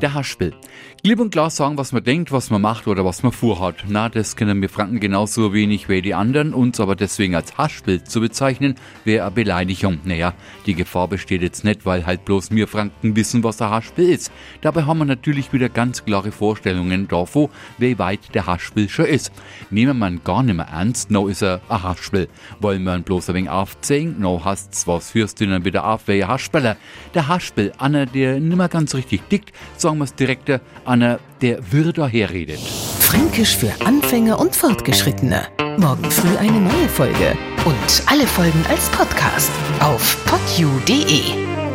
der Haspel. Klipp und klar sagen, was man denkt, was man macht oder was man vorhat. Na, das können wir Franken genauso wenig wie die anderen. Uns aber deswegen als Haspel zu bezeichnen, wäre eine Beleidigung. Naja, die Gefahr besteht jetzt nicht, weil halt bloß wir Franken wissen, was ein Haspel ist. Dabei haben wir natürlich wieder ganz klare Vorstellungen davon, wie weit der Haspel schon ist. Nehmen wir ihn gar nicht mehr ernst, no ist er ein Haspel. Wollen wir ihn bloß ein wenig aufzählen, no hast's was führst du dann wieder auf, wer Haspeler. Der Haspel, einer, der nimmer ganz richtig dickt, sagen wir's direkter, einer, der würde herredet. Fränkisch für Anfänger und Fortgeschrittene. Morgen früh eine neue Folge. Und alle Folgen als Podcast auf podu.de.